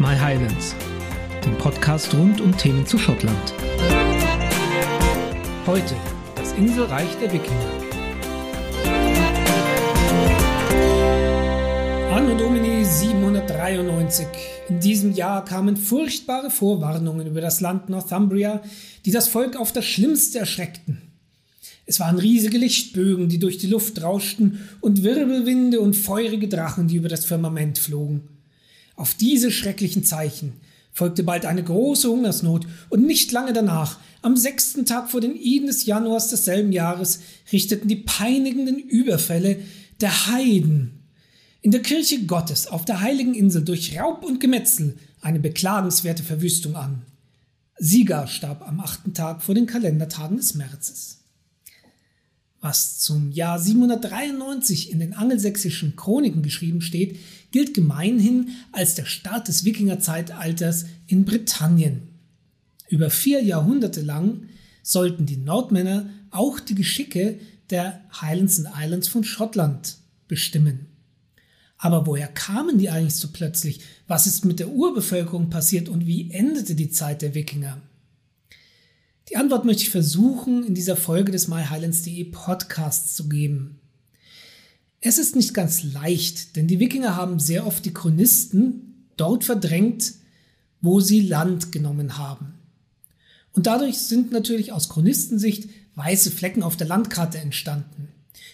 My Highlands, dem Podcast rund um Themen zu Schottland. Heute das Inselreich der Wikinger. Anno Domini 793. In diesem Jahr kamen furchtbare Vorwarnungen über das Land Northumbria, die das Volk auf das Schlimmste erschreckten. Es waren riesige Lichtbögen, die durch die Luft rauschten, und Wirbelwinde und feurige Drachen, die über das Firmament flogen. Auf diese schrecklichen Zeichen folgte bald eine große Hungersnot, und nicht lange danach, am sechsten Tag vor den Iden des Januars desselben Jahres, richteten die peinigenden Überfälle der Heiden in der Kirche Gottes auf der heiligen Insel durch Raub und Gemetzel eine beklagenswerte Verwüstung an. Sieger starb am achten Tag vor den Kalendertagen des Märzes was zum Jahr 793 in den angelsächsischen Chroniken geschrieben steht, gilt gemeinhin als der Start des Wikingerzeitalters in Britannien. Über vier Jahrhunderte lang sollten die Nordmänner auch die Geschicke der Highlands and Islands von Schottland bestimmen. Aber woher kamen die eigentlich so plötzlich? Was ist mit der Urbevölkerung passiert und wie endete die Zeit der Wikinger? Die Antwort möchte ich versuchen, in dieser Folge des MyHighlands.de Podcasts zu geben. Es ist nicht ganz leicht, denn die Wikinger haben sehr oft die Chronisten dort verdrängt, wo sie Land genommen haben. Und dadurch sind natürlich aus Chronistensicht weiße Flecken auf der Landkarte entstanden.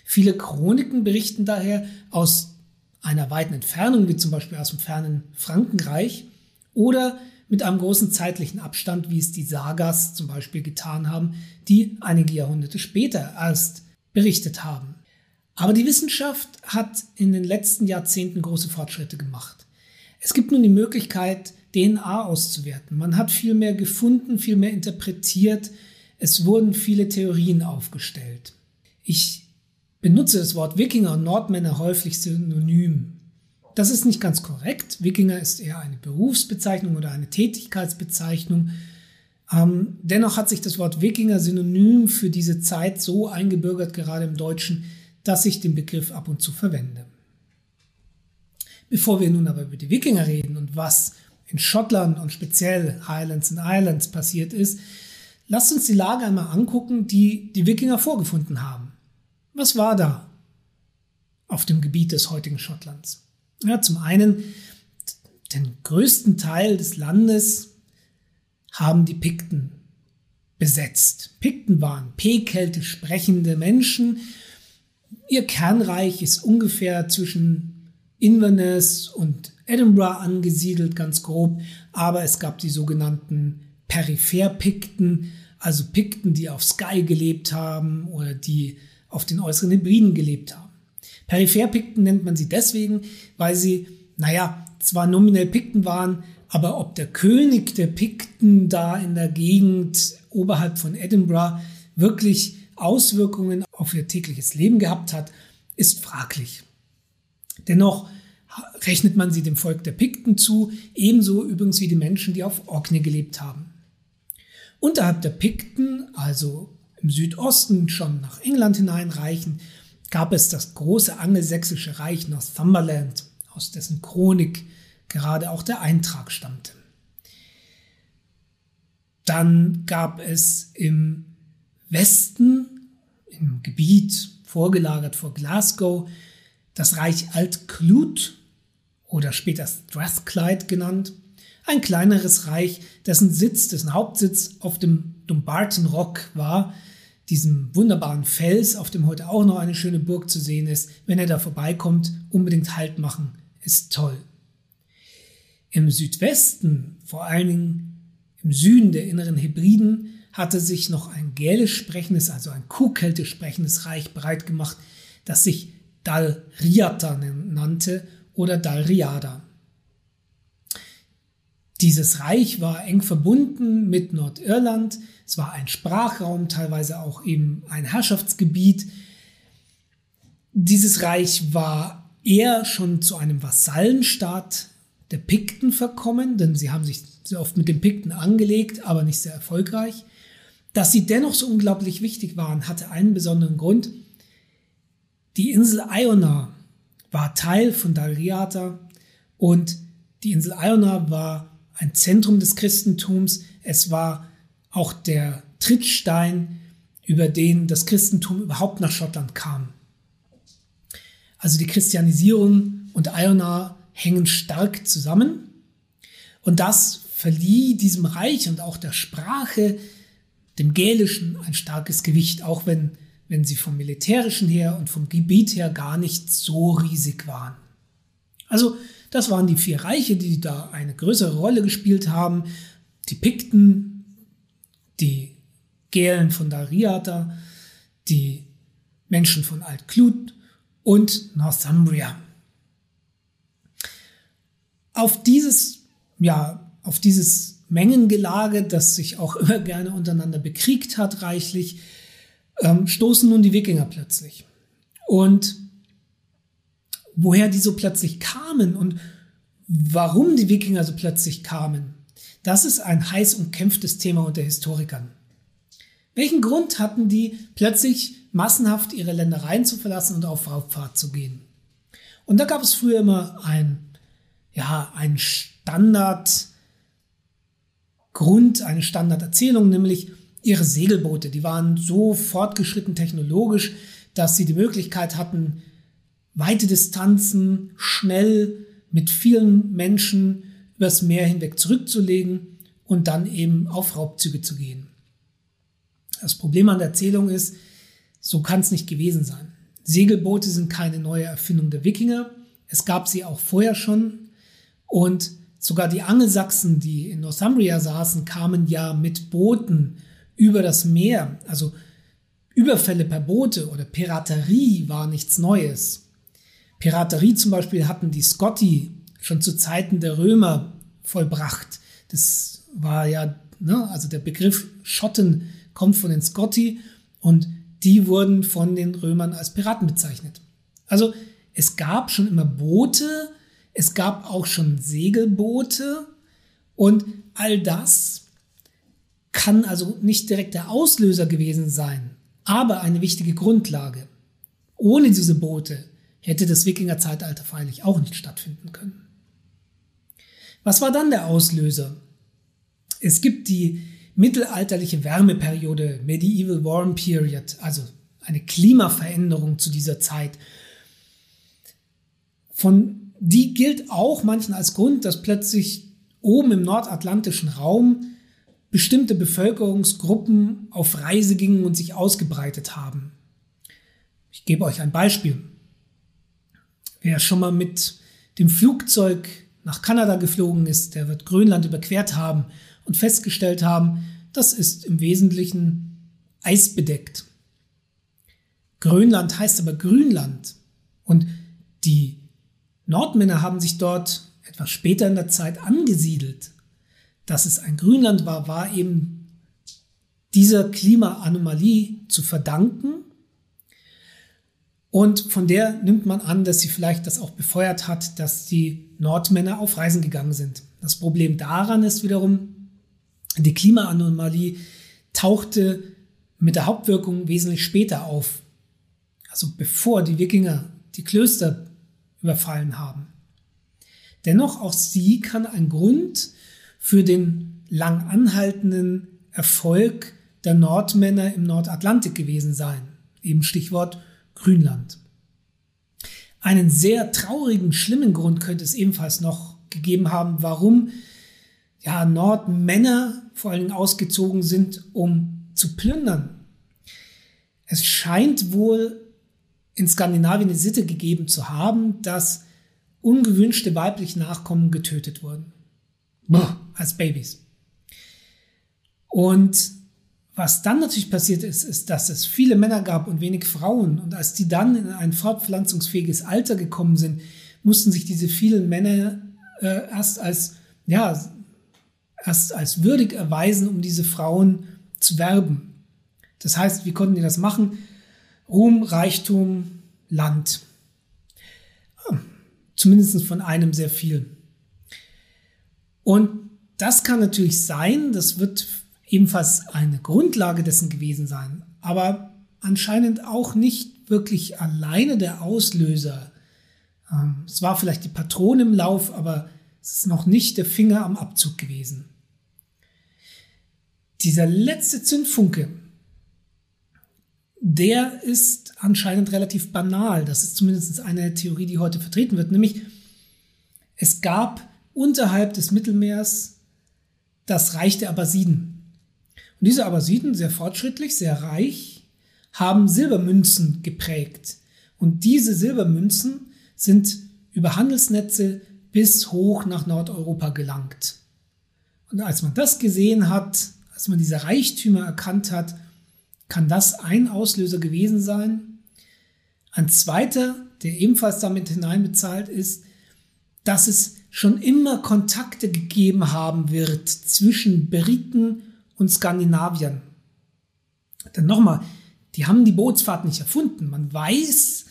Viele Chroniken berichten daher aus einer weiten Entfernung, wie zum Beispiel aus dem fernen Frankenreich, oder mit einem großen zeitlichen Abstand, wie es die Sagas zum Beispiel getan haben, die einige Jahrhunderte später erst berichtet haben. Aber die Wissenschaft hat in den letzten Jahrzehnten große Fortschritte gemacht. Es gibt nun die Möglichkeit, DNA auszuwerten. Man hat viel mehr gefunden, viel mehr interpretiert. Es wurden viele Theorien aufgestellt. Ich benutze das Wort Wikinger und Nordmänner häufig synonym. Das ist nicht ganz korrekt. Wikinger ist eher eine Berufsbezeichnung oder eine Tätigkeitsbezeichnung. Ähm, dennoch hat sich das Wort Wikinger synonym für diese Zeit so eingebürgert, gerade im Deutschen, dass ich den Begriff ab und zu verwende. Bevor wir nun aber über die Wikinger reden und was in Schottland und speziell Highlands and Islands passiert ist, lasst uns die Lage einmal angucken, die die Wikinger vorgefunden haben. Was war da auf dem Gebiet des heutigen Schottlands? Ja, zum einen, den größten Teil des Landes haben die Pikten besetzt. Pikten waren P-Keltisch sprechende Menschen. Ihr Kernreich ist ungefähr zwischen Inverness und Edinburgh angesiedelt, ganz grob, aber es gab die sogenannten Peripher-Pikten, also Pikten, die auf Skye gelebt haben oder die auf den äußeren Hebriden gelebt haben. Peripher-Pikten nennt man sie deswegen, weil sie, naja, zwar nominell Pikten waren, aber ob der König der Pikten da in der Gegend oberhalb von Edinburgh wirklich Auswirkungen auf ihr tägliches Leben gehabt hat, ist fraglich. Dennoch rechnet man sie dem Volk der Pikten zu, ebenso übrigens wie die Menschen, die auf Orkney gelebt haben. Unterhalb der Pikten, also im Südosten schon nach England hineinreichen, gab es das große angelsächsische Reich Northumberland, aus dessen Chronik gerade auch der Eintrag stammte. Dann gab es im Westen, im Gebiet vorgelagert vor Glasgow, das Reich Alt-Clut oder später Strathclyde genannt, ein kleineres Reich, dessen Sitz, dessen Hauptsitz auf dem Dumbarton Rock war, diesem wunderbaren Fels, auf dem heute auch noch eine schöne Burg zu sehen ist. Wenn er da vorbeikommt, unbedingt Halt machen. Ist toll. Im Südwesten, vor allen Dingen im Süden der inneren Hebriden, hatte sich noch ein gälisch sprechendes, also ein kuhkeltisch sprechendes Reich breit gemacht, das sich Dalriata nannte oder Dalriada. Dieses Reich war eng verbunden mit Nordirland. Es war ein Sprachraum, teilweise auch eben ein Herrschaftsgebiet. Dieses Reich war eher schon zu einem Vassallenstaat der Pikten verkommen, denn sie haben sich sehr oft mit den Pikten angelegt, aber nicht sehr erfolgreich. Dass sie dennoch so unglaublich wichtig waren, hatte einen besonderen Grund. Die Insel Iona war Teil von Dalriata und Die Insel Iona war ein Zentrum des Christentums. Es war auch der Trittstein, über den das Christentum überhaupt nach Schottland kam. Also die Christianisierung und Iona hängen stark zusammen. Und das verlieh diesem Reich und auch der Sprache, dem Gälischen, ein starkes Gewicht, auch wenn, wenn sie vom militärischen her und vom Gebiet her gar nicht so riesig waren. Also das waren die vier Reiche, die da eine größere Rolle gespielt haben. Die Pikten, die Gälen von Dariata, die Menschen von Alt-Klut und Northumbria. Auf dieses, ja, auf dieses Mengengelage, das sich auch immer gerne untereinander bekriegt hat, reichlich, ähm, stoßen nun die Wikinger plötzlich. Und woher die so plötzlich kamen und warum die Wikinger so plötzlich kamen, das ist ein heiß umkämpftes Thema unter Historikern. Welchen Grund hatten die, plötzlich massenhaft ihre Ländereien zu verlassen und auf Raubfahrt zu gehen? Und da gab es früher immer ein, ja, ein Standardgrund, eine Standarderzählung, nämlich ihre Segelboote. Die waren so fortgeschritten technologisch, dass sie die Möglichkeit hatten, weite Distanzen schnell mit vielen Menschen übers Meer hinweg zurückzulegen und dann eben auf Raubzüge zu gehen. Das Problem an der Erzählung ist, so kann es nicht gewesen sein. Segelboote sind keine neue Erfindung der Wikinger. Es gab sie auch vorher schon. Und sogar die Angelsachsen, die in Northumbria saßen, kamen ja mit Booten über das Meer. Also Überfälle per Boote oder Piraterie war nichts Neues. Piraterie zum Beispiel hatten die Scotti schon zu Zeiten der Römer vollbracht. Das war ja, ne, also der Begriff Schotten kommt von den Scotti und die wurden von den Römern als Piraten bezeichnet. Also es gab schon immer Boote, es gab auch schon Segelboote und all das kann also nicht direkt der Auslöser gewesen sein, aber eine wichtige Grundlage. Ohne diese Boote hätte das Wikingerzeitalter freilich auch nicht stattfinden können. Was war dann der Auslöser? Es gibt die mittelalterliche Wärmeperiode, Medieval Warm Period, also eine Klimaveränderung zu dieser Zeit. Von die gilt auch manchen als Grund, dass plötzlich oben im nordatlantischen Raum bestimmte Bevölkerungsgruppen auf Reise gingen und sich ausgebreitet haben. Ich gebe euch ein Beispiel. Wer schon mal mit dem Flugzeug nach Kanada geflogen ist, der wird Grönland überquert haben und festgestellt haben, das ist im Wesentlichen eisbedeckt. Grönland heißt aber Grünland und die Nordmänner haben sich dort etwas später in der Zeit angesiedelt. Dass es ein Grünland war, war eben dieser Klimaanomalie zu verdanken und von der nimmt man an, dass sie vielleicht das auch befeuert hat, dass die Nordmänner auf Reisen gegangen sind. Das Problem daran ist wiederum, die Klimaanomalie tauchte mit der Hauptwirkung wesentlich später auf. Also bevor die Wikinger die Klöster überfallen haben. Dennoch, auch sie kann ein Grund für den lang anhaltenden Erfolg der Nordmänner im Nordatlantik gewesen sein. Eben Stichwort Grünland. Einen sehr traurigen, schlimmen Grund könnte es ebenfalls noch gegeben haben, warum ja, Nordmänner vor allen Dingen ausgezogen sind, um zu plündern. Es scheint wohl in Skandinavien eine Sitte gegeben zu haben, dass ungewünschte weibliche Nachkommen getötet wurden. Boah, als Babys. Und was dann natürlich passiert ist, ist, dass es viele Männer gab und wenig Frauen. Und als die dann in ein fortpflanzungsfähiges Alter gekommen sind, mussten sich diese vielen Männer äh, erst als, ja, erst als würdig erweisen, um diese Frauen zu werben. Das heißt, wie konnten die das machen? Ruhm, Reichtum, Land. Ja, zumindest von einem sehr viel. Und das kann natürlich sein, das wird ebenfalls eine Grundlage dessen gewesen sein, aber anscheinend auch nicht wirklich alleine der Auslöser. Ähm, es war vielleicht die Patrone im Lauf, aber Es ist noch nicht der Finger am Abzug gewesen. Dieser letzte Zündfunke, der ist anscheinend relativ banal. Das ist zumindest eine Theorie, die heute vertreten wird. Nämlich, es gab unterhalb des Mittelmeers das Reich der Abbasiden. Und diese Abbasiden, sehr fortschrittlich, sehr reich, haben Silbermünzen geprägt. Und diese Silbermünzen sind über Handelsnetze bis hoch nach Nordeuropa gelangt. Und als man das gesehen hat, als man diese Reichtümer erkannt hat, kann das ein Auslöser gewesen sein. Ein zweiter, der ebenfalls damit hineinbezahlt ist, dass es schon immer Kontakte gegeben haben wird zwischen Briten und Skandinaviern. Denn nochmal, die haben die Bootsfahrt nicht erfunden. Man weiß,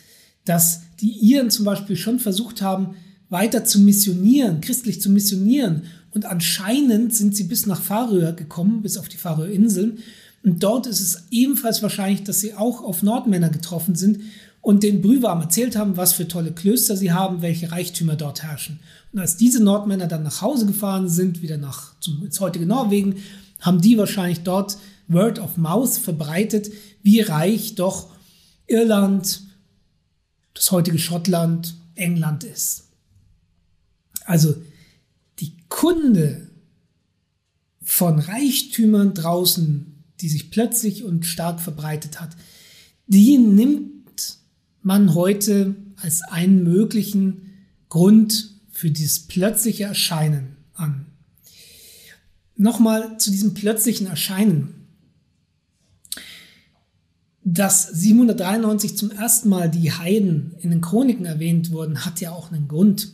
dass die Iren zum Beispiel schon versucht haben, weiter zu missionieren, christlich zu missionieren. Und anscheinend sind sie bis nach Färöer gekommen, bis auf die Färöerinseln. Und dort ist es ebenfalls wahrscheinlich, dass sie auch auf Nordmänner getroffen sind und den Brühwarm erzählt haben, was für tolle Klöster sie haben, welche Reichtümer dort herrschen. Und als diese Nordmänner dann nach Hause gefahren sind, wieder nach zum, ins heutige Norwegen, haben die wahrscheinlich dort Word of Mouth verbreitet, wie reich doch Irland, das heutige Schottland, England ist. Also die Kunde von Reichtümern draußen die sich plötzlich und stark verbreitet hat, die nimmt man heute als einen möglichen Grund für dieses plötzliche Erscheinen an. Nochmal zu diesem plötzlichen Erscheinen. Dass 793 zum ersten Mal die Heiden in den Chroniken erwähnt wurden, hat ja auch einen Grund.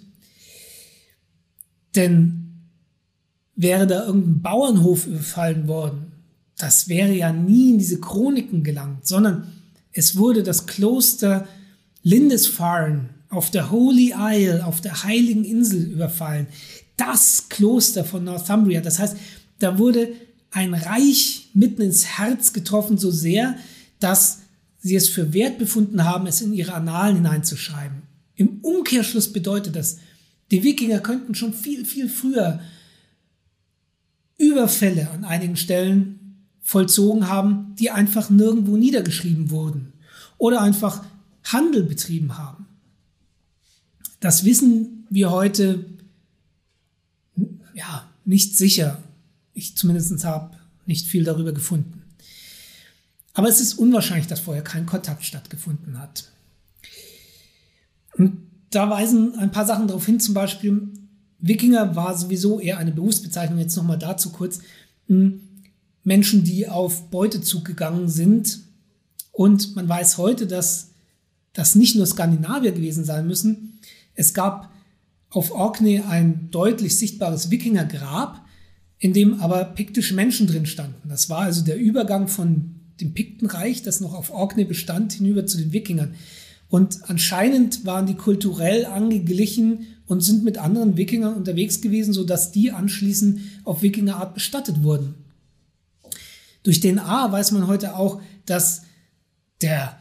Denn wäre da irgendein Bauernhof überfallen worden das wäre ja nie in diese Chroniken gelangt, sondern es wurde das Kloster Lindisfarne auf der Holy Isle, auf der heiligen Insel überfallen. Das Kloster von Northumbria. Das heißt, da wurde ein Reich mitten ins Herz getroffen, so sehr, dass sie es für wert befunden haben, es in ihre Annalen hineinzuschreiben. Im Umkehrschluss bedeutet das, die Wikinger könnten schon viel, viel früher Überfälle an einigen Stellen vollzogen haben, die einfach nirgendwo niedergeschrieben wurden oder einfach Handel betrieben haben. Das wissen wir heute ja nicht sicher. Ich zumindest habe nicht viel darüber gefunden. Aber es ist unwahrscheinlich, dass vorher kein Kontakt stattgefunden hat. Und da weisen ein paar Sachen darauf hin, zum Beispiel, Wikinger war sowieso eher eine Berufsbezeichnung, jetzt nochmal dazu kurz. Hm, Menschen, die auf Beutezug gegangen sind. Und man weiß heute, dass das nicht nur Skandinavier gewesen sein müssen. Es gab auf Orkney ein deutlich sichtbares Wikingergrab, in dem aber piktische Menschen drin standen. Das war also der Übergang von dem Piktenreich, das noch auf Orkney bestand, hinüber zu den Wikingern. Und anscheinend waren die kulturell angeglichen und sind mit anderen Wikingern unterwegs gewesen, sodass die anschließend auf Wikingerart bestattet wurden. Durch DNA weiß man heute auch, dass der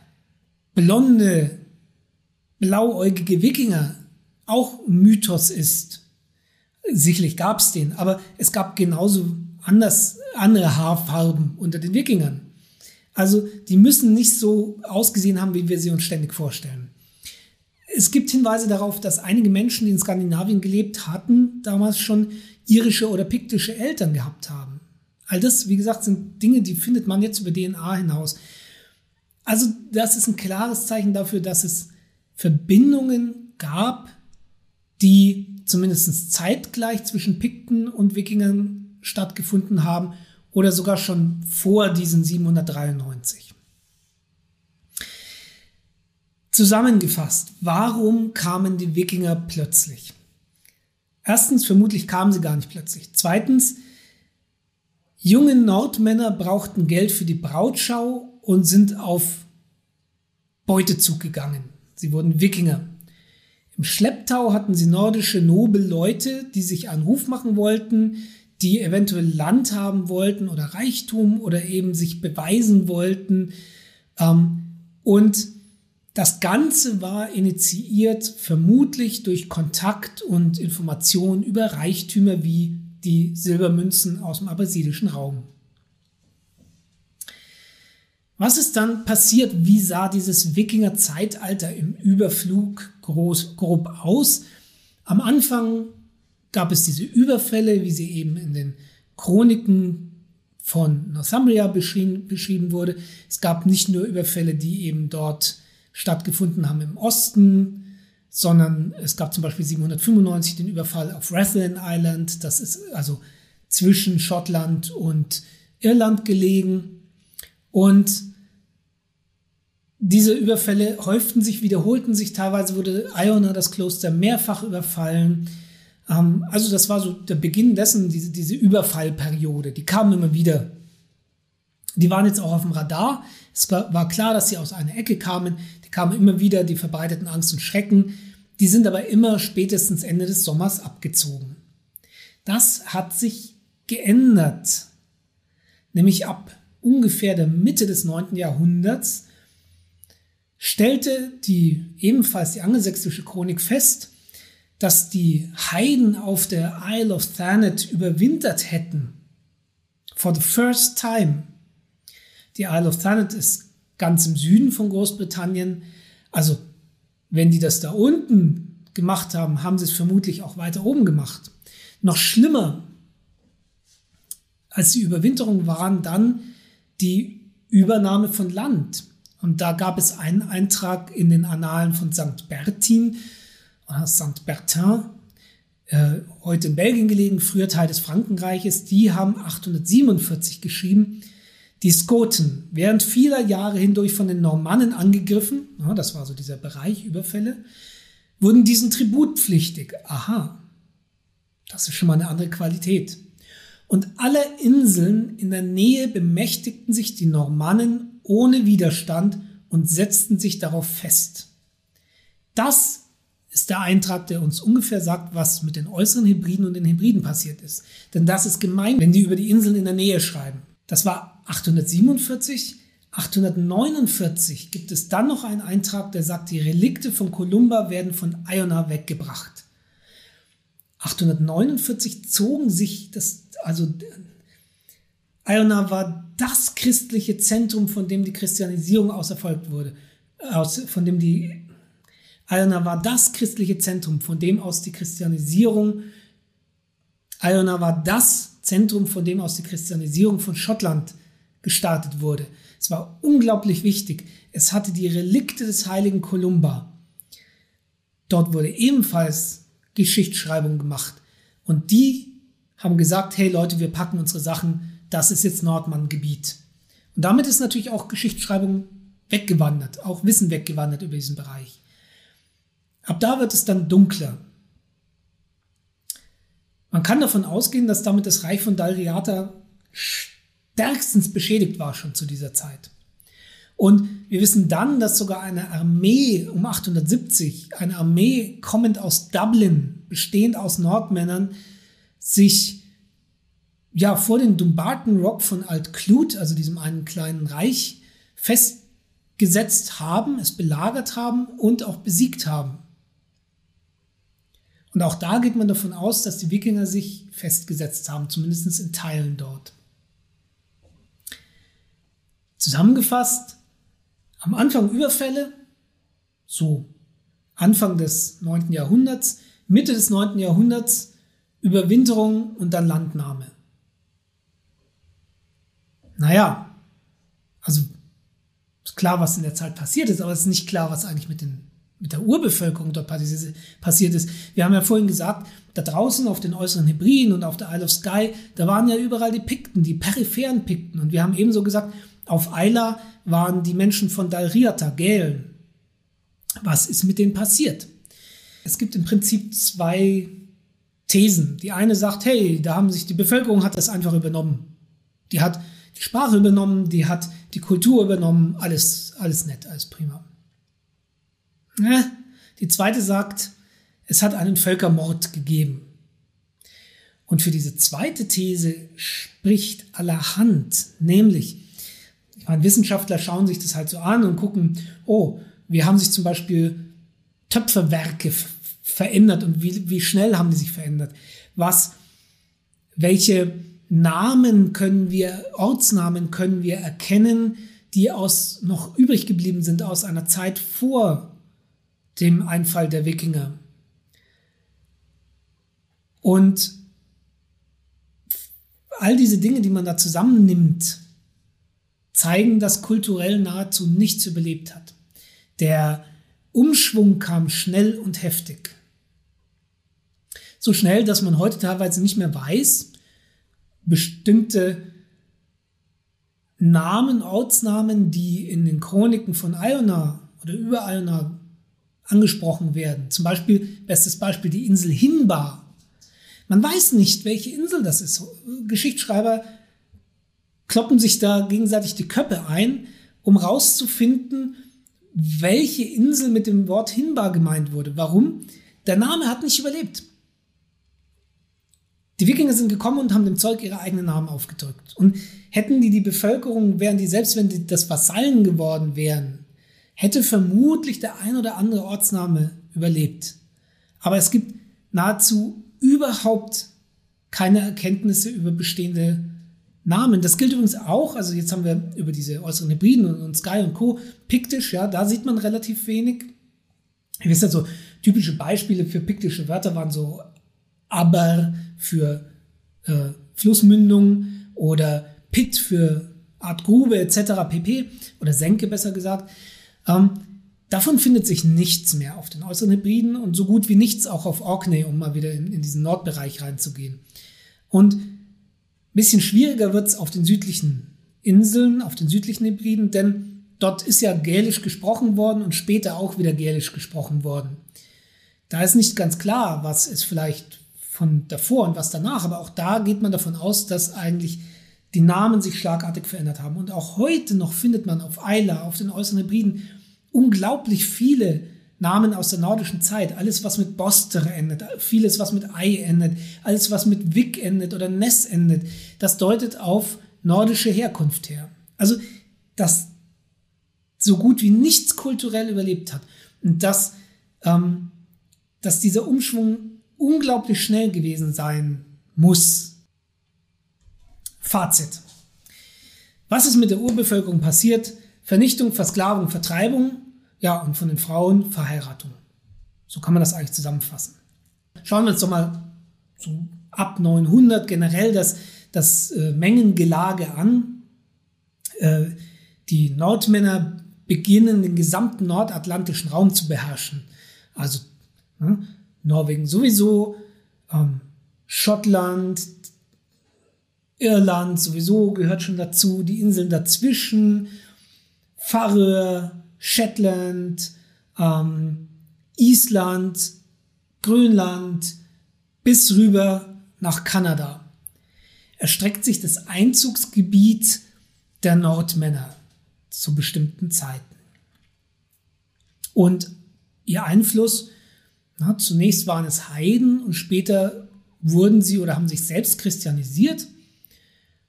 blonde, blauäugige Wikinger auch Mythos ist. Sicherlich gab es den, aber es gab genauso anders, andere Haarfarben unter den Wikingern. Also die müssen nicht so ausgesehen haben, wie wir sie uns ständig vorstellen. Es gibt Hinweise darauf, dass einige Menschen, die in Skandinavien gelebt hatten, damals schon irische oder piktische Eltern gehabt haben. All das, wie gesagt, sind Dinge, die findet man jetzt über DNA hinaus. Also das ist ein klares Zeichen dafür, dass es Verbindungen gab, die zumindest zeitgleich zwischen Pikten und Wikingern stattgefunden haben oder sogar schon vor diesen 793. Zusammengefasst, warum kamen die Wikinger plötzlich? Erstens, vermutlich kamen sie gar nicht plötzlich. Zweitens, Junge Nordmänner brauchten Geld für die Brautschau und sind auf Beutezug gegangen. Sie wurden Wikinger. Im Schlepptau hatten sie nordische Nobelleute, die sich einen Ruf machen wollten, die eventuell Land haben wollten oder Reichtum oder eben sich beweisen wollten. Ähm, und Das Ganze war initiiert vermutlich durch Kontakt und Information über Reichtümer wie die Silbermünzen aus dem abbasidischen Raum. Was ist dann passiert? Wie sah dieses Wikinger-Zeitalter im Überflug groß, grob aus? Am Anfang gab es diese Überfälle, wie sie eben in den Chroniken von Northumbria beschrieben, beschrieben wurde. Es gab nicht nur Überfälle, die eben dort stattgefunden haben im Osten, sondern es gab zum Beispiel 795 den Überfall auf Rathlin Island, das ist also zwischen Schottland und Irland gelegen. Und diese Überfälle häuften sich, wiederholten sich. Teilweise wurde Iona, das Kloster, mehrfach überfallen. Ähm, also das war so der Beginn dessen, diese, diese Überfallperiode. Die kamen immer wieder. Die waren jetzt auch auf dem Radar. Es war, war klar, dass sie aus einer Ecke kamen. Die kamen immer wieder, die verbreiteten Angst und Schrecken. Die sind aber immer spätestens Ende des Sommers abgezogen. Das hat sich geändert. Nämlich ab ungefähr der Mitte des 9. Jahrhunderts stellte die ebenfalls die angelsächsische Chronik fest, dass die Heiden auf der Isle of Thanet überwintert hätten. For the first time. Die Isle of Thanet ist ganz im Süden von Großbritannien. Also, wenn die das da unten gemacht haben, haben sie es vermutlich auch weiter oben gemacht. Noch schlimmer als die Überwinterung waren dann die Übernahme von Land. Und da gab es einen Eintrag in den Annalen von St. Bertin, äh, St. Bertin, äh, heute in Belgien gelegen, früher Teil des Frankenreiches. Die haben 847 geschrieben, die Skoten, während vieler Jahre hindurch von den Normannen angegriffen, ja, das war so dieser Bereich Überfälle, wurden diesen Tribut pflichtig. Aha, das ist schon mal eine andere Qualität. Und alle Inseln in der Nähe bemächtigten sich die Normannen ohne Widerstand und setzten sich darauf fest. Das ist der Eintrag, der uns ungefähr sagt, was mit den äußeren Hybriden und den Hybriden passiert ist. Denn das ist gemein, wenn die über die Inseln in der Nähe schreiben. Das war 847. 849 gibt es dann noch einen Eintrag, der sagt, die Relikte von Columba werden von Iona weggebracht. 849 zogen sich das, also Iona war das christliche Zentrum, von dem die Christianisierung aus erfolgt wurde. Aus, von dem die Iona war das christliche Zentrum, von dem aus die Christianisierung, Iona war das Zentrum, von dem aus die Christianisierung von Schottland gestartet wurde. Es war unglaublich wichtig. Es hatte die Relikte des heiligen Kolumba. Dort wurde ebenfalls Geschichtsschreibung gemacht. Und die haben gesagt, hey Leute, wir packen unsere Sachen das ist jetzt Nordmann-Gebiet. Und damit ist natürlich auch Geschichtsschreibung weggewandert, auch Wissen weggewandert über diesen Bereich. Ab da wird es dann dunkler. Man kann davon ausgehen, dass damit das Reich von Dalriata stärkstens beschädigt war schon zu dieser Zeit. Und wir wissen dann, dass sogar eine Armee um 870, eine Armee kommend aus Dublin, bestehend aus Nordmännern, sich ja vor dem Dumbarton Rock von Alt-Clut, also diesem einen kleinen Reich, festgesetzt haben, es belagert haben und auch besiegt haben. Und auch da geht man davon aus, dass die Wikinger sich festgesetzt haben, zumindest in Teilen dort. Zusammengefasst, am Anfang Überfälle, so Anfang des 9. Jahrhunderts, Mitte des 9. Jahrhunderts Überwinterung und dann Landnahme. Naja, also ist klar, was in der Zeit passiert ist, aber es ist nicht klar, was eigentlich mit, den, mit der Urbevölkerung dort passiert ist. Wir haben ja vorhin gesagt, da draußen auf den äußeren Hebriden und auf der Isle of Skye, da waren ja überall die Pikten, die peripheren Pikten. Und wir haben ebenso gesagt, auf Eila waren die Menschen von Dalriata, Gälen. Was ist mit denen passiert? Es gibt im Prinzip zwei Thesen. Die eine sagt, hey, da haben sich die Bevölkerung hat das einfach übernommen. Die hat die Sprache übernommen, die hat die Kultur übernommen, alles, alles nett, alles prima. Die zweite sagt, es hat einen Völkermord gegeben. Und für diese zweite These spricht allerhand, nämlich, ich meine, Wissenschaftler schauen sich das halt so an und gucken, oh, wie haben sich zum Beispiel Töpferwerke verändert und wie, wie schnell haben die sich verändert? Was, welche Namen können wir, Ortsnamen können wir erkennen, die aus noch übrig geblieben sind aus einer Zeit vor dem Einfall der Wikinger. Und all diese Dinge, die man da zusammennimmt, zeigen, dass kulturell nahezu nichts überlebt hat. Der Umschwung kam schnell und heftig. So schnell, dass man heute teilweise nicht mehr weiß, bestimmte Namen, Ortsnamen, die in den Chroniken von Iona oder über Iona angesprochen werden. Zum Beispiel, bestes Beispiel, die Insel Hinba. Man weiß nicht, welche Insel das ist. Geschichtsschreiber kloppen sich da gegenseitig die Köpfe ein, um rauszufinden, welche Insel mit dem Wort Hinba gemeint wurde. Warum? Der Name hat nicht überlebt. Die Wikinger sind gekommen und haben dem Zeug ihre eigenen Namen aufgedrückt. Und hätten die die Bevölkerung, wären die, selbst wenn die das Vasallen geworden wären, hätte vermutlich der ein oder andere Ortsname überlebt. Aber es gibt nahezu überhaupt keine Erkenntnisse über bestehende Namen. Das gilt übrigens auch, also jetzt haben wir über diese äußeren Hybriden und, und Sky und Co. Piktisch, ja, da sieht man relativ wenig. Ihr wisst ja, so typische Beispiele für piktische Wörter waren so aber für äh, Flussmündung oder Pit für Art Grube etc. pp. oder Senke besser gesagt. Ähm, davon findet sich nichts mehr auf den äußeren Hybriden und so gut wie nichts auch auf Orkney, um mal wieder in, in diesen Nordbereich reinzugehen. Und ein bisschen schwieriger wird es auf den südlichen Inseln, auf den südlichen Hybriden, denn dort ist ja Gälisch gesprochen worden und später auch wieder Gälisch gesprochen worden. Da ist nicht ganz klar, was ist vielleicht von davor und was danach, aber auch da geht man davon aus, dass eigentlich die Namen sich schlagartig verändert haben. Und auch heute noch findet man auf Eila, auf den äußeren Hybriden, unglaublich viele Namen aus der nordischen Zeit. Alles, was mit Bostere endet, vieles, was mit Ei endet, alles, was mit Wick endet oder Ness endet, das deutet auf nordische Herkunft her. Also, dass so gut wie nichts kulturell überlebt hat. Und dass, ähm, dass dieser Umschwung unglaublich schnell gewesen sein muss. Fazit. Was ist mit der Urbevölkerung passiert? Vernichtung, Versklavung, Vertreibung, ja, und von den Frauen Verheiratung. So kann man das eigentlich zusammenfassen. Schauen wir uns doch mal so ab 900 generell das, das äh, Mengengelage an. Äh, die Nordmänner beginnen, den gesamten nordatlantischen Raum zu beherrschen. Also äh, Norwegen sowieso, ähm, Schottland, Irland sowieso gehört schon dazu, die Inseln dazwischen, Färöer, Shetland, ähm, Island, Grönland bis rüber nach Kanada. Erstreckt sich das Einzugsgebiet der Nordmänner zu bestimmten Zeiten. Und ihr Einfluss, na, zunächst waren es Heiden und später wurden sie oder haben sich selbst christianisiert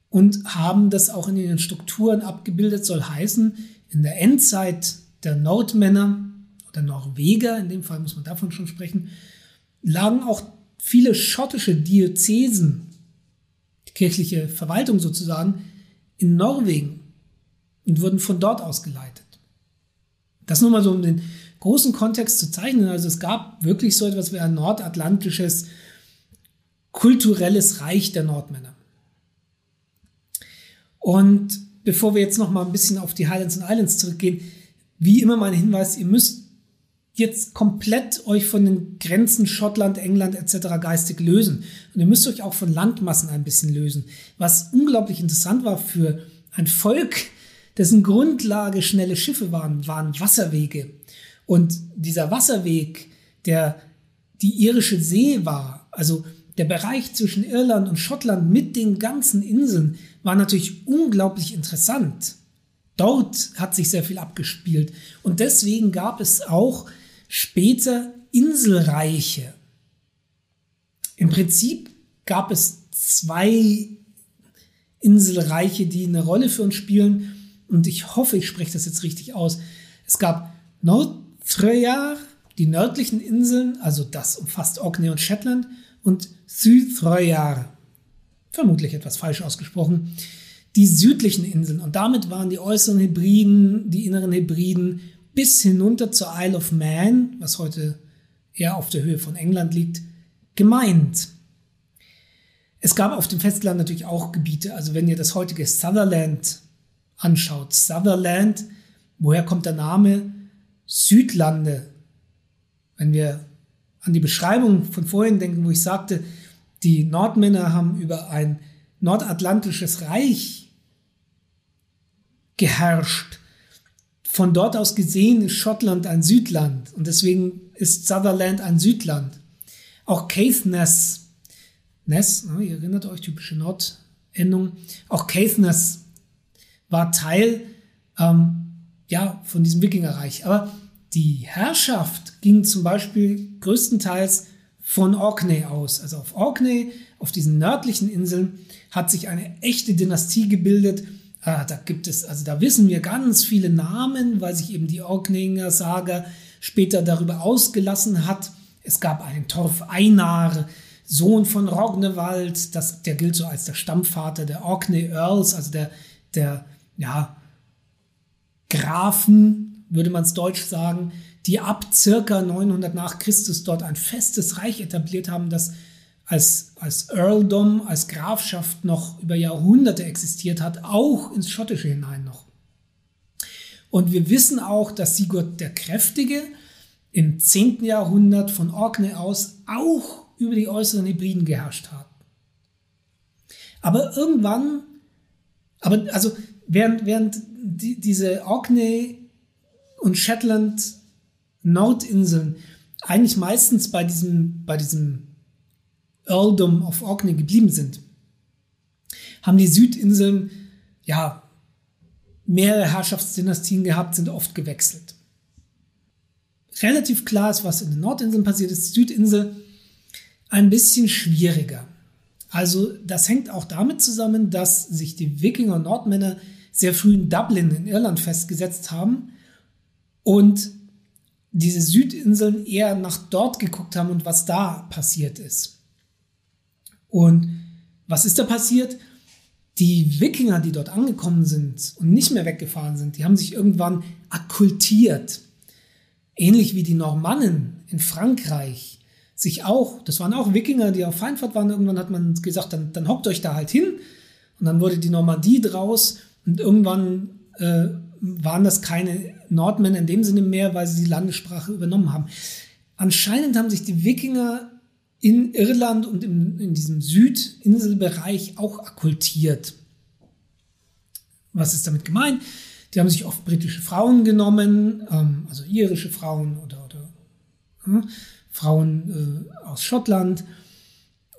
und haben das auch in ihren Strukturen abgebildet, soll heißen, in der Endzeit der Nordmänner oder Norweger, in dem Fall muss man davon schon sprechen, lagen auch viele schottische Diözesen, die kirchliche Verwaltung sozusagen, in Norwegen und wurden von dort aus geleitet. Das nur mal so, um den großen Kontext zu zeichnen. Also es gab wirklich so etwas wie ein nordatlantisches kulturelles Reich der Nordmänner. Und bevor wir jetzt noch mal ein bisschen auf die Highlands und Islands zurückgehen, wie immer mein Hinweis, ihr müsst jetzt komplett euch von den Grenzen Schottland, England etc. geistig lösen. Und ihr müsst euch auch von Landmassen ein bisschen lösen. Was unglaublich interessant war für ein Volk, dessen Grundlage schnelle Schiffe waren, waren Wasserwege. Und dieser Wasserweg, der die irische See war, also der Bereich zwischen Irland und Schottland mit den ganzen Inseln war natürlich unglaublich interessant. Dort hat sich sehr viel abgespielt. Und deswegen gab es auch später Inselreiche. Im Prinzip gab es zwei Inselreiche, die eine Rolle für uns spielen. Und ich hoffe, ich spreche das jetzt richtig aus. Es gab Northreia, die nördlichen Inseln, also das umfasst Orkney und Shetland, und Südthroyar, vermutlich etwas falsch ausgesprochen, die südlichen Inseln. Und damit waren die äußeren Hebriden, die inneren Hebriden bis hinunter zur Isle of Man, was heute eher auf der Höhe von England liegt, gemeint. Es gab auf dem Festland natürlich auch Gebiete, also wenn ihr das heutige Sutherland anschaut, Sutherland, woher kommt der Name? Südlande. Wenn wir an die Beschreibung von vorhin denken, wo ich sagte, die Nordmänner haben über ein nordatlantisches Reich geherrscht. Von dort aus gesehen ist Schottland ein Südland und deswegen ist Sutherland ein Südland. Auch Caithness, Ness, ne, ihr erinnert euch, typische Nordendung, auch Caithness war Teil ähm, ja, von diesem Wikingerreich. Aber die Herrschaft ging zum Beispiel größtenteils von Orkney aus. Also auf Orkney, auf diesen nördlichen Inseln, hat sich eine echte Dynastie gebildet. Ah, da gibt es, also da wissen wir ganz viele Namen, weil sich eben die Orkneyer Saga später darüber ausgelassen hat. Es gab einen Torf Einar, Sohn von Rognewald, das, der gilt so als der Stammvater der Orkney Earls, also der, der ja, Grafen, würde man es deutsch sagen, die ab circa 900 nach Christus dort ein festes Reich etabliert haben, das als, als Earldom, als Grafschaft noch über Jahrhunderte existiert hat, auch ins Schottische hinein noch. Und wir wissen auch, dass Sigurd der Kräftige im 10. Jahrhundert von Orkney aus auch über die äußeren Hebriden geherrscht hat. Aber irgendwann, aber also während, während die, diese Orkney und Shetland Nordinseln eigentlich meistens bei diesem, bei diesem Earldom of Orkney geblieben sind, haben die Südinseln ja mehrere Herrschaftsdynastien gehabt, sind oft gewechselt. Relativ klar ist, was in den Nordinseln passiert ist. Südinsel ein bisschen schwieriger. Also das hängt auch damit zusammen, dass sich die Wikinger und Nordmänner sehr früh in Dublin in Irland festgesetzt haben und diese Südinseln eher nach dort geguckt haben und was da passiert ist. Und was ist da passiert? Die Wikinger, die dort angekommen sind und nicht mehr weggefahren sind, die haben sich irgendwann akkultiert. Ähnlich wie die Normannen in Frankreich sich auch, das waren auch Wikinger, die auf Feindfahrt waren. Irgendwann hat man gesagt, dann, dann hockt euch da halt hin. Und dann wurde die Normandie draus. Und irgendwann äh, waren das keine Nordmänner in dem Sinne mehr, weil sie die Landessprache übernommen haben. Anscheinend haben sich die Wikinger in Irland und in, in diesem Südinselbereich auch akkultiert. Was ist damit gemeint? Die haben sich oft britische Frauen genommen, ähm, also irische Frauen oder, oder äh, Frauen äh, aus Schottland.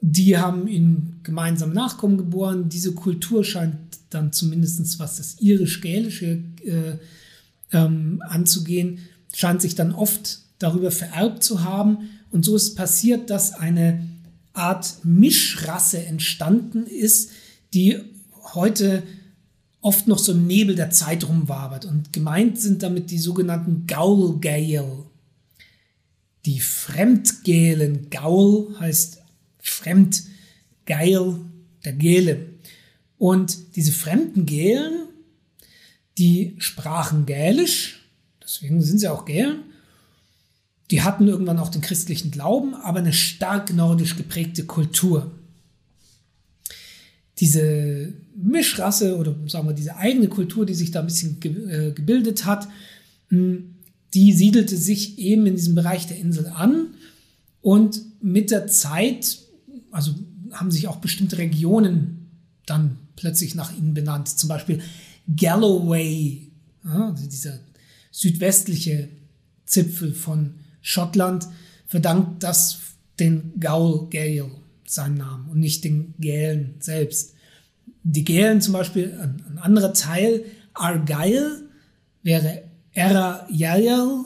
Die haben ihnen gemeinsam Nachkommen geboren. Diese Kultur scheint dann zumindest was das irisch-gälische äh, ähm, anzugehen, scheint sich dann oft darüber vererbt zu haben. Und so ist passiert, dass eine Art Mischrasse entstanden ist, die heute oft noch so im Nebel der Zeit rumwabert. Und gemeint sind damit die sogenannten Gaul Gael. Die Fremdgälen, Gaul heißt Fremdgeil, der Gäle. Und diese fremden Gälen, die sprachen Gälisch, deswegen sind sie auch Gälen. Die hatten irgendwann auch den christlichen Glauben, aber eine stark nordisch geprägte Kultur. Diese Mischrasse oder sagen wir diese eigene Kultur, die sich da ein bisschen äh, gebildet hat, hm, die siedelte sich eben in diesem Bereich der Insel an und mit der Zeit, also haben sich auch bestimmte Regionen dann plötzlich nach ihnen benannt. Zum Beispiel Galloway, ja, dieser südwestliche Zipfel von Schottland, verdankt das den Gaul Gael seinen Namen und nicht den Gälen selbst. Die Gälen zum Beispiel, ein, ein anderer Teil, Argyle, wäre Era Yael,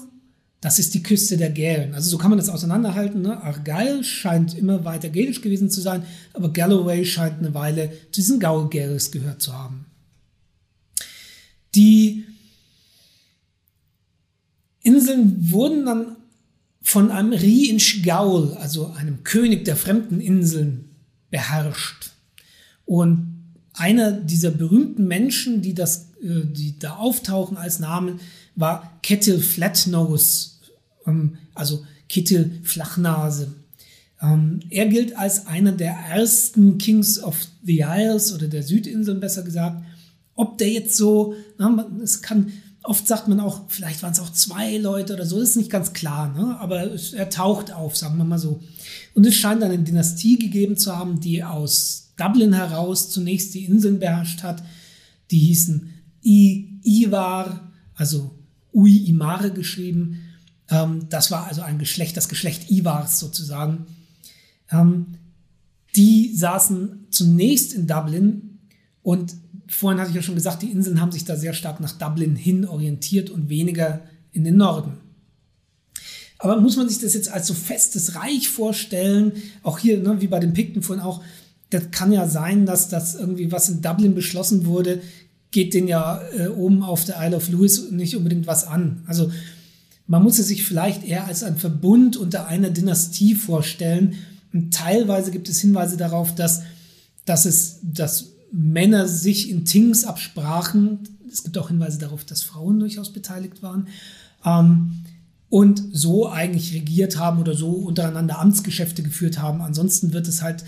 das ist die Küste der Gälen. Also so kann man das auseinanderhalten. Ne? Argyle scheint immer weiter gälisch gewesen zu sein, aber Galloway scheint eine Weile zu diesen Gaul Gales gehört zu haben. Die Inseln wurden dann von einem Riinch Gaul, also einem König der fremden Inseln, beherrscht. Und einer dieser berühmten Menschen, die, das, äh, die da auftauchen als Namen, war Kettil Flatnose, ähm, also Kettil Flachnase. Ähm, er gilt als einer der ersten Kings of the Isles oder der Südinseln besser gesagt. Ob der jetzt so, es kann, oft sagt man auch, vielleicht waren es auch zwei Leute oder so, das ist nicht ganz klar, ne? aber er taucht auf, sagen wir mal so. Und es scheint eine Dynastie gegeben zu haben, die aus Dublin heraus zunächst die Inseln beherrscht hat. Die hießen I Ivar, also Ui Imare geschrieben. Ähm, das war also ein Geschlecht, das Geschlecht Ivars sozusagen. Ähm, die saßen zunächst in Dublin und vorhin hatte ich ja schon gesagt, die Inseln haben sich da sehr stark nach Dublin hin orientiert und weniger in den Norden. Aber muss man sich das jetzt als so festes Reich vorstellen? Auch hier, ne, wie bei den Pikten vorhin auch, das kann ja sein, dass das irgendwie, was in Dublin beschlossen wurde, geht den ja äh, oben auf der Isle of Lewis nicht unbedingt was an. Also man muss es sich vielleicht eher als ein Verbund unter einer Dynastie vorstellen. Und teilweise gibt es Hinweise darauf, dass, dass es, dass Männer sich in Tings absprachen. Es gibt auch Hinweise darauf, dass Frauen durchaus beteiligt waren. Ähm, und so eigentlich regiert haben oder so untereinander Amtsgeschäfte geführt haben. Ansonsten wird es halt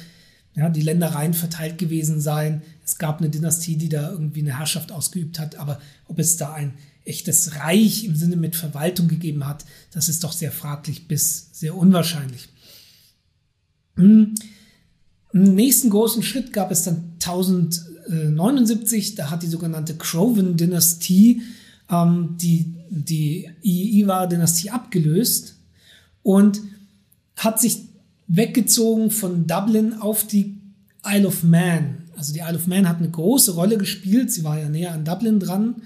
ja, die Ländereien verteilt gewesen sein. Es gab eine Dynastie, die da irgendwie eine Herrschaft ausgeübt hat, aber ob es da ein echtes Reich im Sinne mit Verwaltung gegeben hat, das ist doch sehr fraglich bis sehr unwahrscheinlich. Hm. Im nächsten großen Schritt gab es dann 1079, da hat die sogenannte Crovan-Dynastie ähm, die, die Ivar-Dynastie abgelöst und hat sich weggezogen von Dublin auf die Isle of Man. Also die Isle of Man hat eine große Rolle gespielt, sie war ja näher an Dublin dran.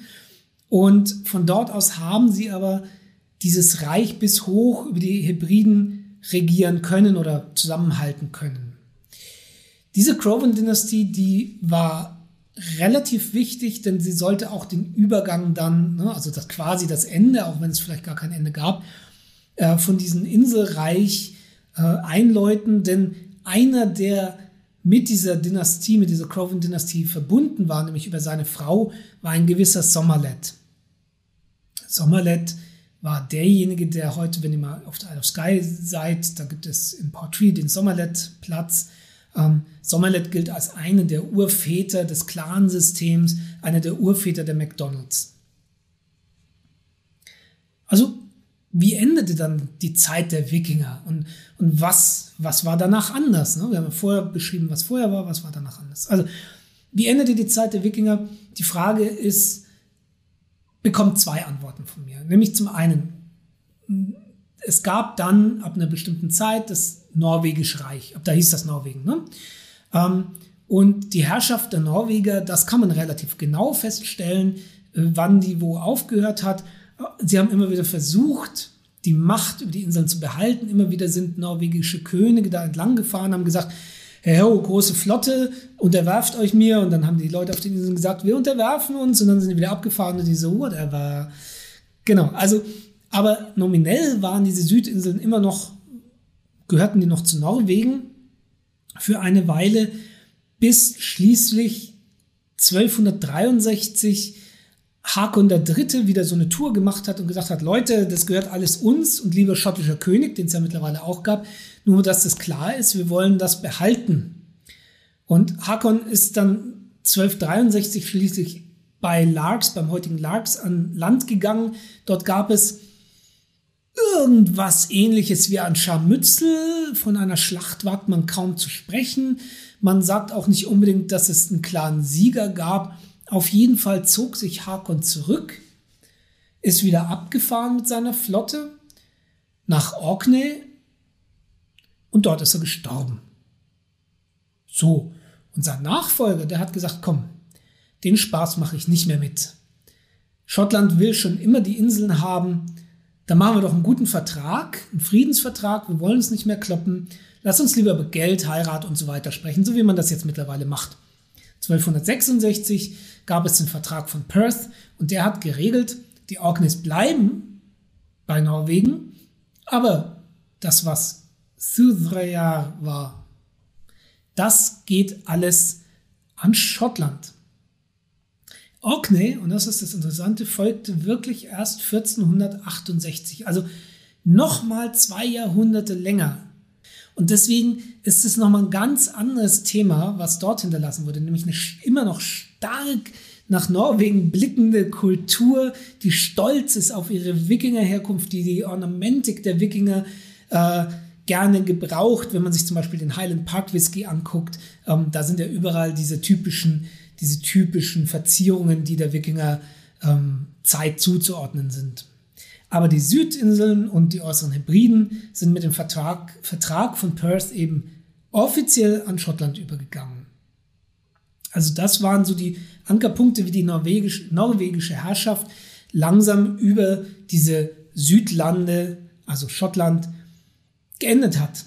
Und von dort aus haben sie aber dieses Reich bis hoch über die Hebriden regieren können oder zusammenhalten können. Diese Crovan-Dynastie, die war relativ wichtig, denn sie sollte auch den Übergang dann, ne, also das quasi das Ende, auch wenn es vielleicht gar kein Ende gab, äh, von diesem Inselreich äh, einläuten, denn einer, der mit dieser Dynastie, mit dieser Crovan-Dynastie verbunden war, nämlich über seine Frau, war ein gewisser Somerlet. Somerlet war derjenige, der heute, wenn ihr mal auf der Isle of Skye seid, da gibt es im Portree den Somerlet-Platz. Ähm, Somerlet gilt als einer der Urväter des Clansystems, einer der Urväter der McDonalds. Also wie endete dann die Zeit der Wikinger und, und was, was war danach anders? Ne? Wir haben ja vorher beschrieben, was vorher war, was war danach anders. Also, wie endete die Zeit der Wikinger? Die Frage ist, bekommt zwei Antworten von mir. Nämlich zum einen, es gab dann ab einer bestimmten Zeit das Norwegische Reich, ab da hieß das Norwegen. Ne? Ähm, und die Herrschaft der Norweger, das kann man relativ genau feststellen, äh, wann die wo aufgehört hat sie haben immer wieder versucht, die Macht über die Inseln zu behalten. Immer wieder sind norwegische Könige da entlang gefahren, haben gesagt, hey, ho, große Flotte, unterwerft euch mir. Und dann haben die Leute auf den Inseln gesagt, wir unterwerfen uns. Und dann sind die wieder abgefahren und die so, whatever. Genau, also, aber nominell waren diese Südinseln immer noch, gehörten die noch zu Norwegen für eine Weile, bis schließlich 1263 Hakon Dritte wieder so eine Tour gemacht hat und gesagt hat, Leute, das gehört alles uns und lieber schottischer König, den es ja mittlerweile auch gab, nur dass das klar ist, wir wollen das behalten. Und Hakon ist dann 1263 schließlich bei Largs, beim heutigen Largs, an Land gegangen. Dort gab es irgendwas ähnliches wie ein Scharmützel. Von einer Schlacht wagt man kaum zu sprechen. Man sagt auch nicht unbedingt, dass es einen klaren Sieger gab. Auf jeden Fall zog sich Hakon zurück, ist wieder abgefahren mit seiner Flotte nach Orkney und dort ist er gestorben. So, und sein Nachfolger, der hat gesagt, komm, den Spaß mache ich nicht mehr mit. Schottland will schon immer die Inseln haben. Da machen wir doch einen guten Vertrag, einen Friedensvertrag. Wir wollen es nicht mehr kloppen. Lass uns lieber über Geld, Heirat und so weiter sprechen, so wie man das jetzt mittlerweile macht. 1266 gab es den Vertrag von Perth und der hat geregelt, die Orkneys bleiben, bei Norwegen, aber das, was Suðreyjar war, das geht alles an Schottland. Orkney, und das ist das Interessante, folgte wirklich erst 1468, also nochmal zwei Jahrhunderte länger. Und deswegen ist es nochmal ein ganz anderes Thema, was dort hinterlassen wurde, nämlich eine immer noch stark nach Norwegen blickende Kultur, die stolz ist auf ihre Wikingerherkunft, die die Ornamentik der Wikinger äh, gerne gebraucht, wenn man sich zum Beispiel den Highland Park Whisky anguckt. Ähm, da sind ja überall diese typischen diese typischen Verzierungen, die der Wikinger ähm, Zeit zuzuordnen sind. Aber die Südinseln und die äußeren Hebriden sind mit dem Vertrag, Vertrag von Perth eben offiziell an Schottland übergegangen. Also das waren so die Ankerpunkte, wie die norwegisch, norwegische Herrschaft langsam über diese Südlande, also Schottland, geendet hat.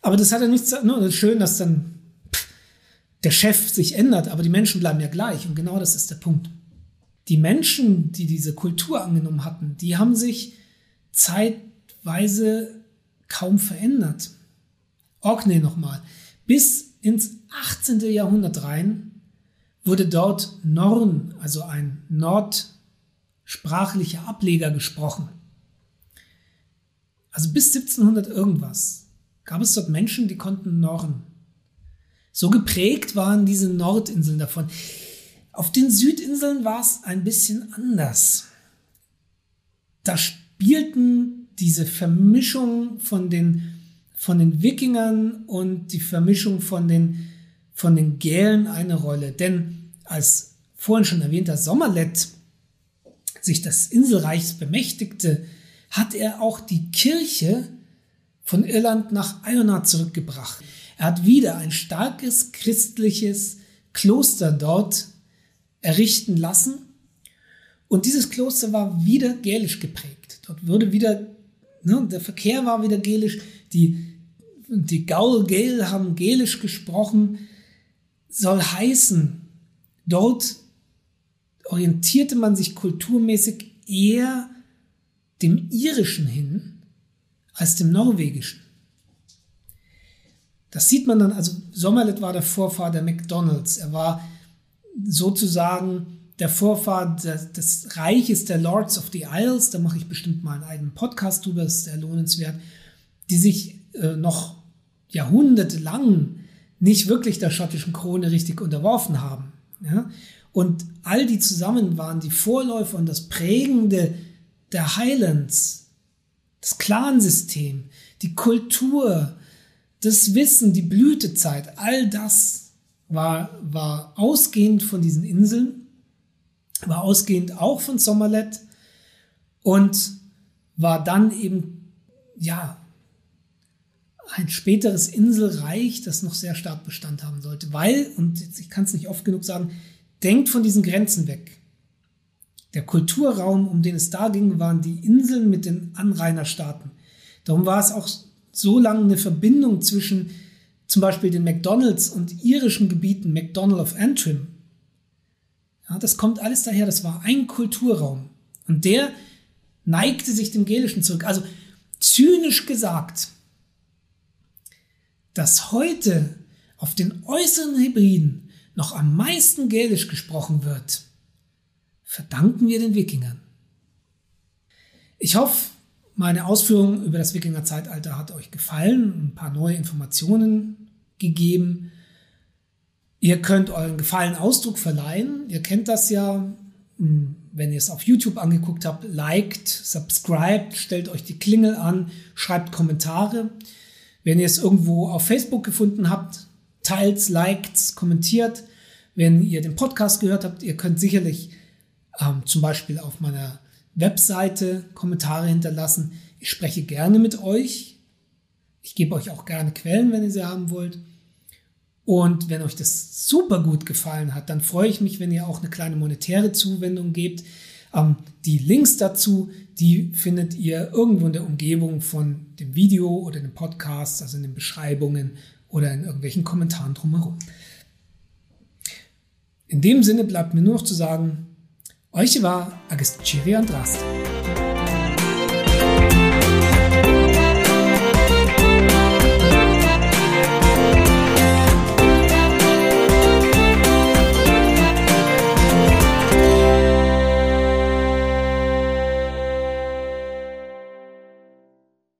Aber das hat ja nichts, nur schön, dass dann der Chef sich ändert, aber die Menschen bleiben ja gleich. Und genau das ist der Punkt. Die Menschen, die diese Kultur angenommen hatten, die haben sich zeitweise kaum verändert. Orkney nochmal. Bis ins 18. Jahrhundert rein wurde dort Norn, also ein nordsprachlicher Ableger gesprochen. Also bis 1700 irgendwas gab es dort Menschen, die konnten Norn. So geprägt waren diese Nordinseln davon. Auf den Südinseln war es ein bisschen anders. Da spielten diese Vermischung von den, von den Wikingern und die Vermischung von den, von den Gälen eine Rolle. Denn als vorhin schon erwähnter Sommerlet sich des Inselreichs bemächtigte, hat er auch die Kirche von Irland nach Iona zurückgebracht. Er hat wieder ein starkes christliches Kloster dort errichten lassen. Und dieses Kloster war wieder gälisch geprägt. Dort wurde wieder, ne, der Verkehr war wieder gälisch, die, die Gaul Gael haben gälisch gesprochen, soll heißen, dort orientierte man sich kulturmäßig eher dem irischen hin als dem norwegischen. Das sieht man dann, also Sommerlet war der Vorfahr der McDonalds. Er war sozusagen der Vorfahr des, des Reiches der Lords of the Isles. Da mache ich bestimmt mal einen eigenen Podcast drüber, das ist sehr lohnenswert, die sich äh, noch jahrhundertelang nicht wirklich der schottischen Krone richtig unterworfen haben. Ja? Und all die zusammen waren die Vorläufer und das Prägende der Highlands, das Clansystem, die Kultur, das Wissen, die Blütezeit, all das war, war ausgehend von diesen Inseln, war ausgehend auch von Sommerlet und war dann eben, ja, ein späteres Inselreich, das noch sehr stark Bestand haben sollte. Weil, und ich kann es nicht oft genug sagen, denkt von diesen Grenzen weg. Der Kulturraum, um den es da ging, waren die Inseln mit den Anrainerstaaten. Darum war es auch so lange eine Verbindung zwischen zum Beispiel den McDonalds und irischen Gebieten, McDonald of Antrim. Ja, das kommt alles daher, das war ein Kulturraum. Und der neigte sich dem Gälischen zurück. Also zynisch gesagt, dass heute auf den äußeren Hebriden noch am meisten Gälisch gesprochen wird, verdanken wir den Wikingern. Ich hoffe, meine Ausführung über das Wikinger-Zeitalter hat euch gefallen, ein paar neue Informationen gegeben. Ihr könnt euren Gefallen Ausdruck verleihen. Ihr kennt das ja, wenn ihr es auf YouTube angeguckt habt, liked, subscribed, stellt euch die Klingel an, schreibt Kommentare. Wenn ihr es irgendwo auf Facebook gefunden habt, teilt, liked, kommentiert. Wenn ihr den Podcast gehört habt, ihr könnt sicherlich ähm, zum Beispiel auf meiner Webseite Kommentare hinterlassen. Ich spreche gerne mit euch. Ich gebe euch auch gerne Quellen, wenn ihr sie haben wollt. Und wenn euch das super gut gefallen hat, dann freue ich mich, wenn ihr auch eine kleine monetäre Zuwendung gebt. Ähm, die Links dazu, die findet ihr irgendwo in der Umgebung von dem Video oder dem Podcast, also in den Beschreibungen oder in irgendwelchen Kommentaren drumherum. In dem Sinne bleibt mir nur noch zu sagen, euch war Agastiri Andrast.